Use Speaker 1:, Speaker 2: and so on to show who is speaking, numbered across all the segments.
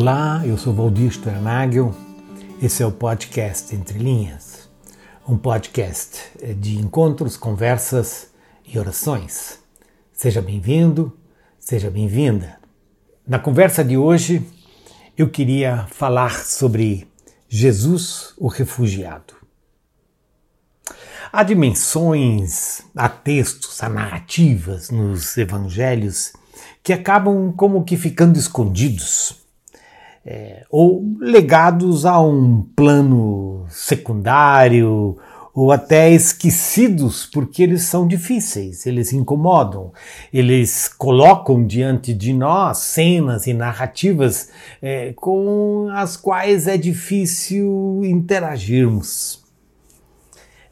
Speaker 1: Olá, eu sou Valdir Sternagel. Esse é o podcast Entre Linhas, um podcast de encontros, conversas e orações. Seja bem-vindo, seja bem-vinda. Na conversa de hoje, eu queria falar sobre Jesus, o refugiado. Há dimensões, há textos, há narrativas nos evangelhos que acabam como que ficando escondidos é, ou legados a um plano secundário ou até esquecidos porque eles são difíceis, eles incomodam, eles colocam diante de nós cenas e narrativas é, com as quais é difícil interagirmos.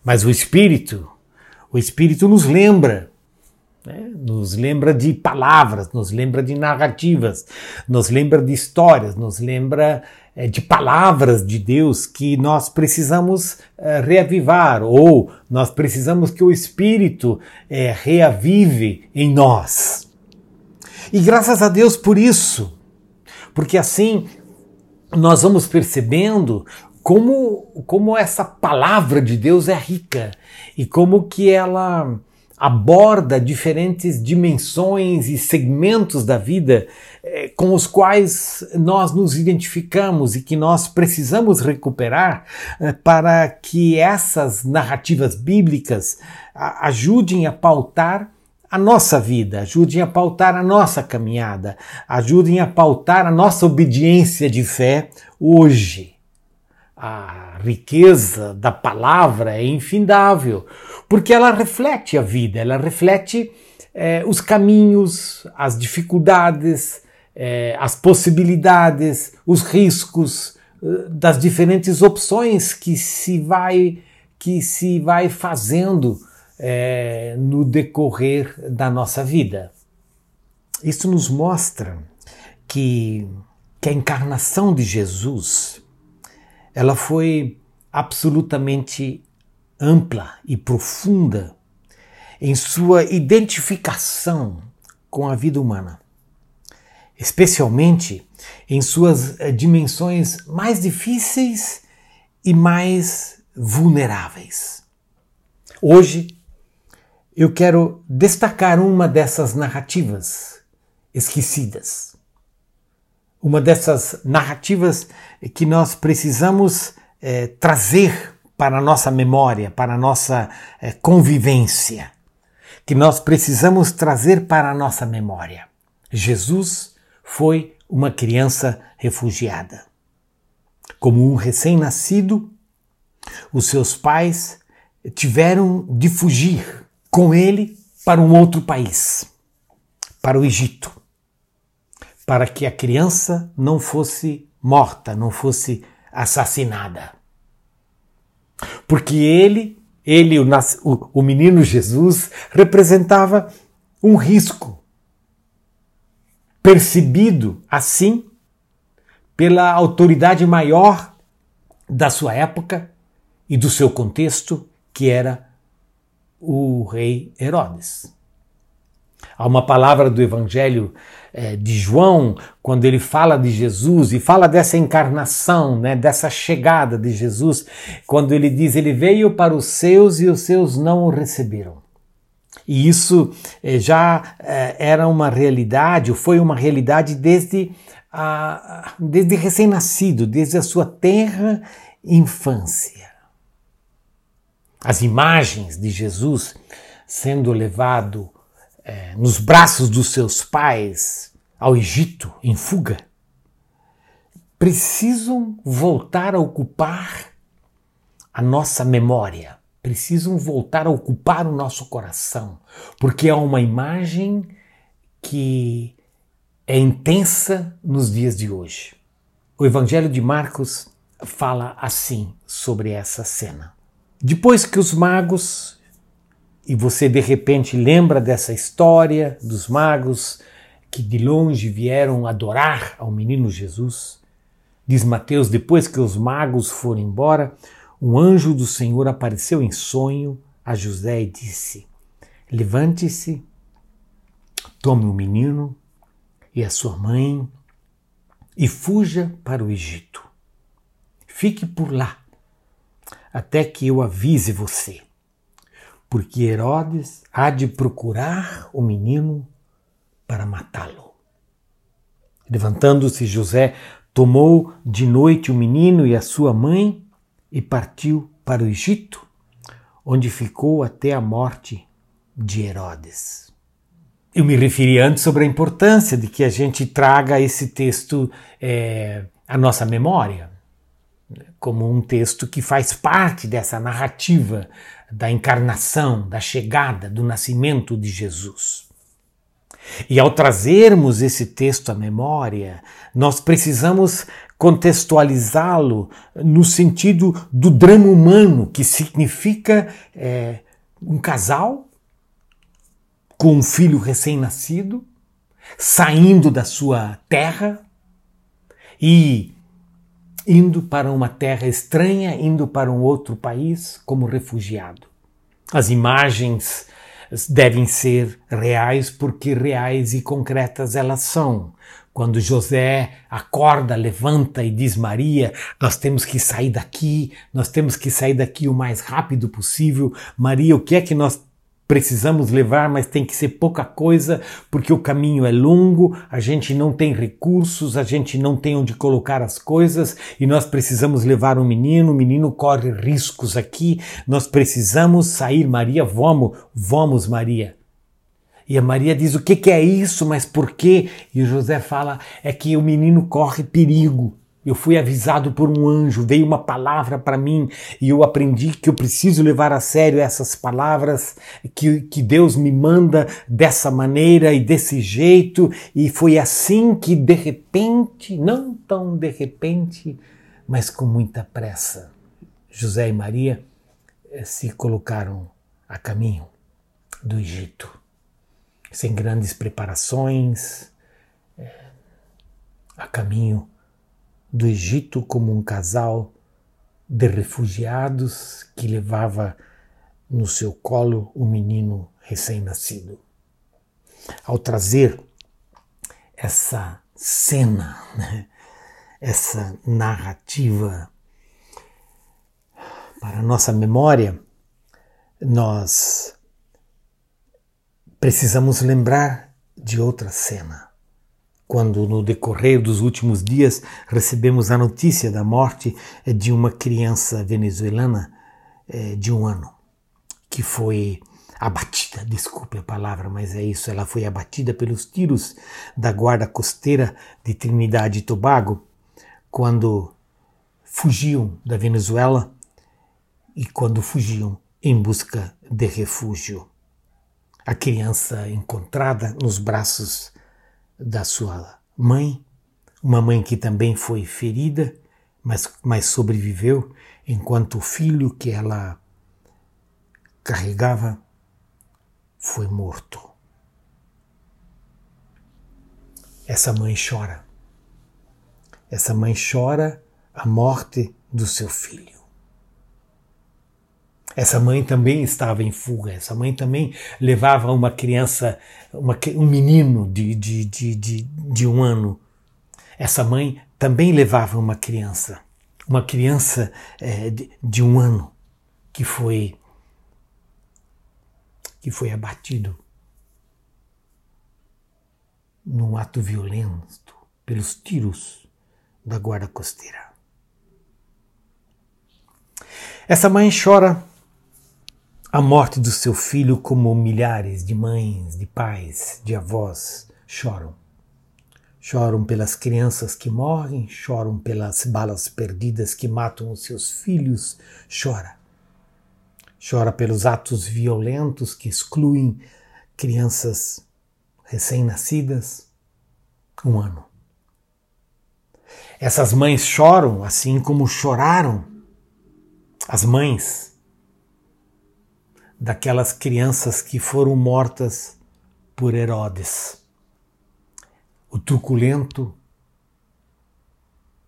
Speaker 1: Mas o Espírito, o Espírito nos lembra, né? nos lembra de palavras, nos lembra de narrativas, nos lembra de histórias, nos lembra é, de palavras de Deus que nós precisamos é, reavivar ou nós precisamos que o Espírito é, reavive em nós. E graças a Deus por isso, porque assim nós vamos percebendo como, como essa palavra de Deus é rica e como que ela aborda diferentes dimensões e segmentos da vida eh, com os quais nós nos identificamos e que nós precisamos recuperar eh, para que essas narrativas bíblicas a, ajudem a pautar a nossa vida, ajudem a pautar a nossa caminhada, ajudem a pautar a nossa obediência de fé hoje. A riqueza da palavra é infindável, porque ela reflete a vida, ela reflete é, os caminhos, as dificuldades, é, as possibilidades, os riscos é, das diferentes opções que se vai que se vai fazendo no decorrer da nossa vida. Isso nos mostra que, que a encarnação de Jesus ela foi absolutamente ampla e profunda em sua identificação com a vida humana, especialmente em suas eh, dimensões mais difíceis e mais vulneráveis. Hoje eu quero destacar uma dessas narrativas esquecidas uma dessas narrativas que nós precisamos é, trazer para a nossa memória, para a nossa é, convivência, que nós precisamos trazer para a nossa memória. Jesus foi uma criança refugiada. Como um recém-nascido, os seus pais tiveram de fugir com ele para um outro país, para o Egito para que a criança não fosse morta, não fosse assassinada. Porque ele, ele, o, o menino Jesus, representava um risco, percebido assim pela autoridade maior da sua época e do seu contexto, que era o rei Herodes. Há uma palavra do Evangelho é, de João, quando ele fala de Jesus e fala dessa encarnação, né, dessa chegada de Jesus, quando ele diz: Ele veio para os seus e os seus não o receberam. E isso é, já é, era uma realidade, ou foi uma realidade desde, a, desde recém-nascido, desde a sua terra infância. As imagens de Jesus sendo levado é, nos braços dos seus pais ao Egito em fuga, precisam voltar a ocupar a nossa memória, precisam voltar a ocupar o nosso coração, porque é uma imagem que é intensa nos dias de hoje. O Evangelho de Marcos fala assim sobre essa cena. Depois que os magos e você de repente lembra dessa história dos magos que de longe vieram adorar ao menino Jesus. Diz Mateus: depois que os magos foram embora, um anjo do Senhor apareceu em sonho a José e disse: Levante-se, tome o menino e a sua mãe e fuja para o Egito. Fique por lá, até que eu avise você, porque Herodes há de procurar o menino para matá-lo. Levantando-se José, tomou de noite o menino e a sua mãe e partiu para o Egito, onde ficou até a morte de Herodes. Eu me referi antes sobre a importância de que a gente traga esse texto é, à nossa memória como um texto que faz parte dessa narrativa da encarnação, da chegada, do nascimento de Jesus. E ao trazermos esse texto à memória, nós precisamos contextualizá-lo no sentido do drama humano, que significa é, um casal com um filho recém-nascido, saindo da sua terra e indo para uma terra estranha, indo para um outro país como refugiado. As imagens devem ser reais porque reais e concretas elas são. Quando José acorda, levanta e diz Maria, nós temos que sair daqui, nós temos que sair daqui o mais rápido possível. Maria, o que é que nós precisamos levar, mas tem que ser pouca coisa, porque o caminho é longo, a gente não tem recursos, a gente não tem onde colocar as coisas e nós precisamos levar um menino, o menino corre riscos aqui, nós precisamos sair, Maria, vamos, vamos, Maria. E a Maria diz: O que, que é isso? Mas por quê? E o José fala: É que o menino corre perigo. Eu fui avisado por um anjo, veio uma palavra para mim e eu aprendi que eu preciso levar a sério essas palavras, que, que Deus me manda dessa maneira e desse jeito. E foi assim que de repente, não tão de repente, mas com muita pressa, José e Maria eh, se colocaram a caminho do Egito, sem grandes preparações, eh, a caminho do Egito como um casal de refugiados que levava no seu colo um menino recém-nascido. Ao trazer essa cena, né, essa narrativa para a nossa memória, nós precisamos lembrar de outra cena quando no decorrer dos últimos dias recebemos a notícia da morte de uma criança venezuelana eh, de um ano, que foi abatida, desculpe a palavra, mas é isso, ela foi abatida pelos tiros da guarda costeira de Trinidade e Tobago quando fugiam da Venezuela e quando fugiam em busca de refúgio. A criança encontrada nos braços da sua mãe, uma mãe que também foi ferida, mas, mas sobreviveu, enquanto o filho que ela carregava foi morto. Essa mãe chora. Essa mãe chora a morte do seu filho. Essa mãe também estava em fuga, essa mãe também levava uma criança, uma, um menino de, de, de, de, de um ano. Essa mãe também levava uma criança, uma criança é, de, de um ano que foi que foi abatido num ato violento pelos tiros da guarda costeira. Essa mãe chora a morte do seu filho, como milhares de mães, de pais, de avós choram. Choram pelas crianças que morrem, choram pelas balas perdidas que matam os seus filhos, chora. Chora pelos atos violentos que excluem crianças recém-nascidas, um ano. Essas mães choram assim como choraram as mães daquelas crianças que foram mortas por Herodes, o truculento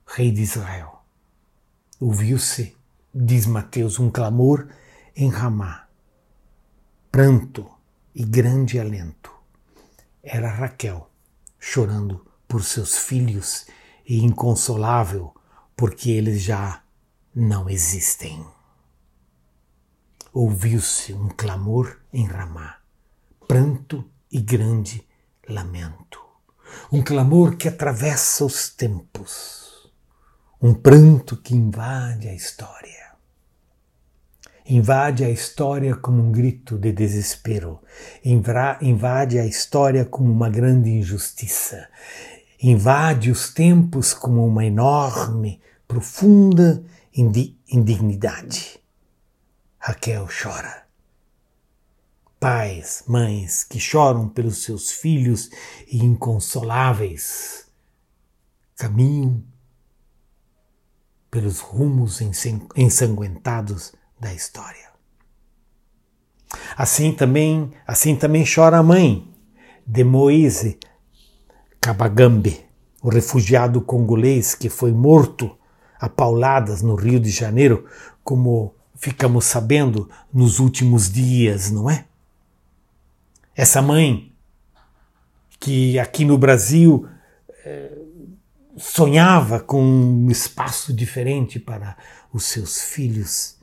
Speaker 1: rei de Israel. Ouviu-se, diz Mateus, um clamor em Ramá, pranto e grande alento. Era Raquel chorando por seus filhos e inconsolável, porque eles já não existem. Ouviu-se um clamor em Ramá, pranto e grande lamento. Um clamor que atravessa os tempos, um pranto que invade a história invade a história como um grito de desespero, invade a história como uma grande injustiça, invade os tempos como uma enorme, profunda indignidade. Raquel chora. Pais, mães que choram pelos seus filhos e inconsoláveis caminham pelos rumos ensanguentados da história. Assim também, assim também chora a mãe de Moise Kabagambe, o refugiado congolês que foi morto a pauladas no Rio de Janeiro, como ficamos sabendo nos últimos dias, não é? Essa mãe que aqui no Brasil eh, sonhava com um espaço diferente para os seus filhos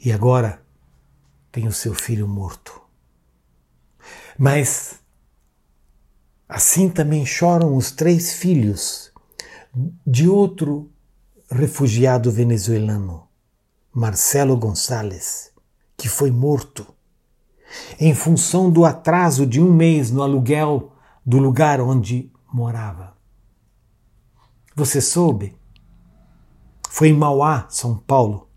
Speaker 1: e agora tem o seu filho morto. Mas assim também choram os três filhos de outro refugiado venezuelano, Marcelo Gonçalves, que foi morto em função do atraso de um mês no aluguel do lugar onde morava. Você soube? Foi em Mauá, São Paulo,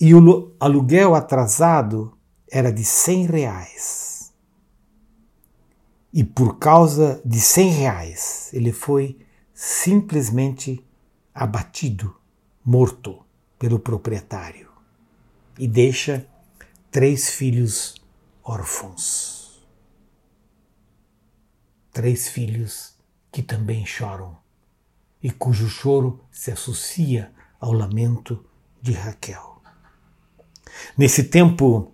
Speaker 1: e o aluguel atrasado era de 100 reais. E por causa de 100 reais, ele foi simplesmente abatido, morto pelo proprietário. E deixa três filhos órfãos. Três filhos que também choram e cujo choro se associa ao lamento de Raquel. Nesse tempo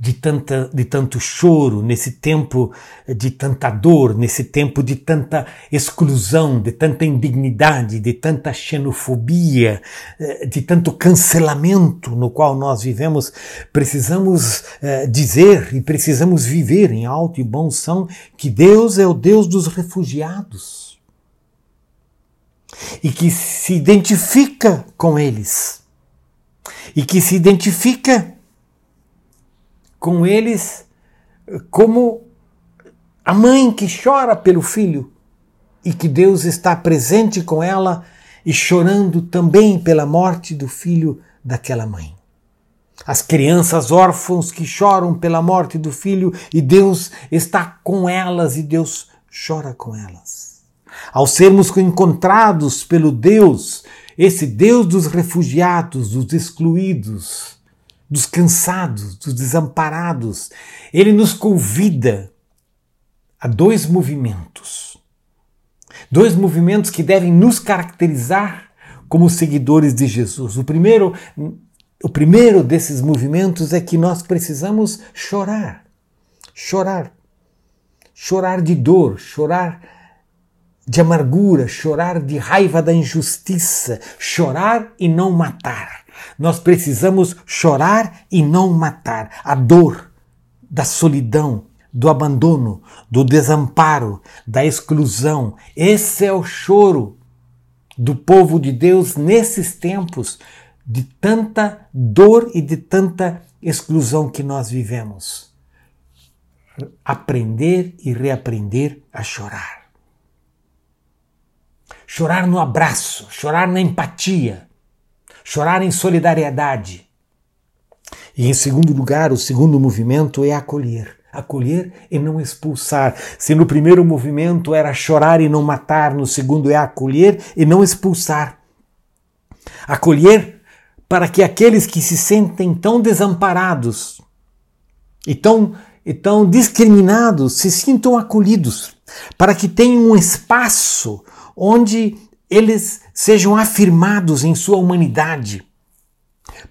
Speaker 1: de, tanta, de tanto choro, nesse tempo de tanta dor, nesse tempo de tanta exclusão, de tanta indignidade, de tanta xenofobia, eh, de tanto cancelamento no qual nós vivemos, precisamos eh, dizer e precisamos viver em alto e bom som que Deus é o Deus dos refugiados e que se identifica com eles e que se identifica com eles como a mãe que chora pelo filho e que Deus está presente com ela e chorando também pela morte do filho daquela mãe. As crianças órfãos que choram pela morte do filho e Deus está com elas e Deus chora com elas. Ao sermos encontrados pelo Deus esse Deus dos refugiados, dos excluídos, dos cansados, dos desamparados, ele nos convida a dois movimentos. Dois movimentos que devem nos caracterizar como seguidores de Jesus. O primeiro, o primeiro desses movimentos é que nós precisamos chorar. Chorar. Chorar de dor, chorar de amargura, chorar de raiva da injustiça, chorar e não matar. Nós precisamos chorar e não matar a dor da solidão, do abandono, do desamparo, da exclusão. Esse é o choro do povo de Deus nesses tempos de tanta dor e de tanta exclusão que nós vivemos. Aprender e reaprender a chorar chorar no abraço, chorar na empatia, chorar em solidariedade. E em segundo lugar, o segundo movimento é acolher. Acolher e não expulsar. Se no primeiro movimento era chorar e não matar, no segundo é acolher e não expulsar. Acolher para que aqueles que se sentem tão desamparados e tão, e tão discriminados se sintam acolhidos, para que tenham um espaço onde eles sejam afirmados em sua humanidade,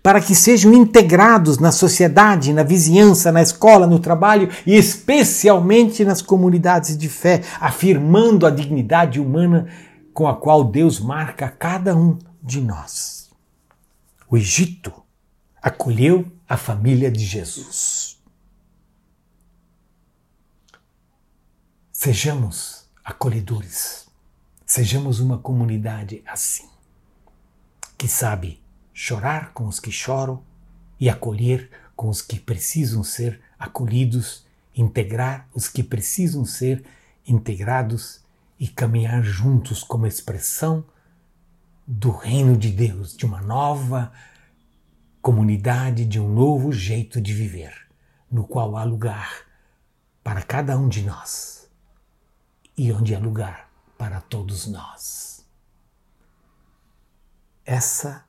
Speaker 1: para que sejam integrados na sociedade, na vizinhança, na escola, no trabalho e especialmente nas comunidades de fé, afirmando a dignidade humana com a qual Deus marca cada um de nós. O Egito acolheu a família de Jesus. Sejamos acolhedores, sejamos uma comunidade assim, que sabe chorar com os que choram e acolher com os que precisam ser acolhidos, integrar os que precisam ser integrados e caminhar juntos como expressão do reino de Deus, de uma nova comunidade, de um novo jeito de viver, no qual há lugar para cada um de nós e onde há lugar para todos nós. Essa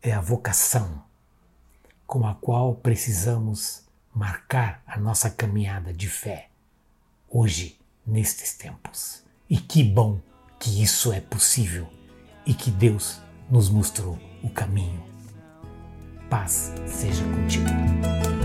Speaker 1: é a vocação com a qual precisamos marcar a nossa caminhada de fé hoje, nestes tempos. E que bom que isso é possível e que Deus nos mostrou o caminho. Paz seja contigo.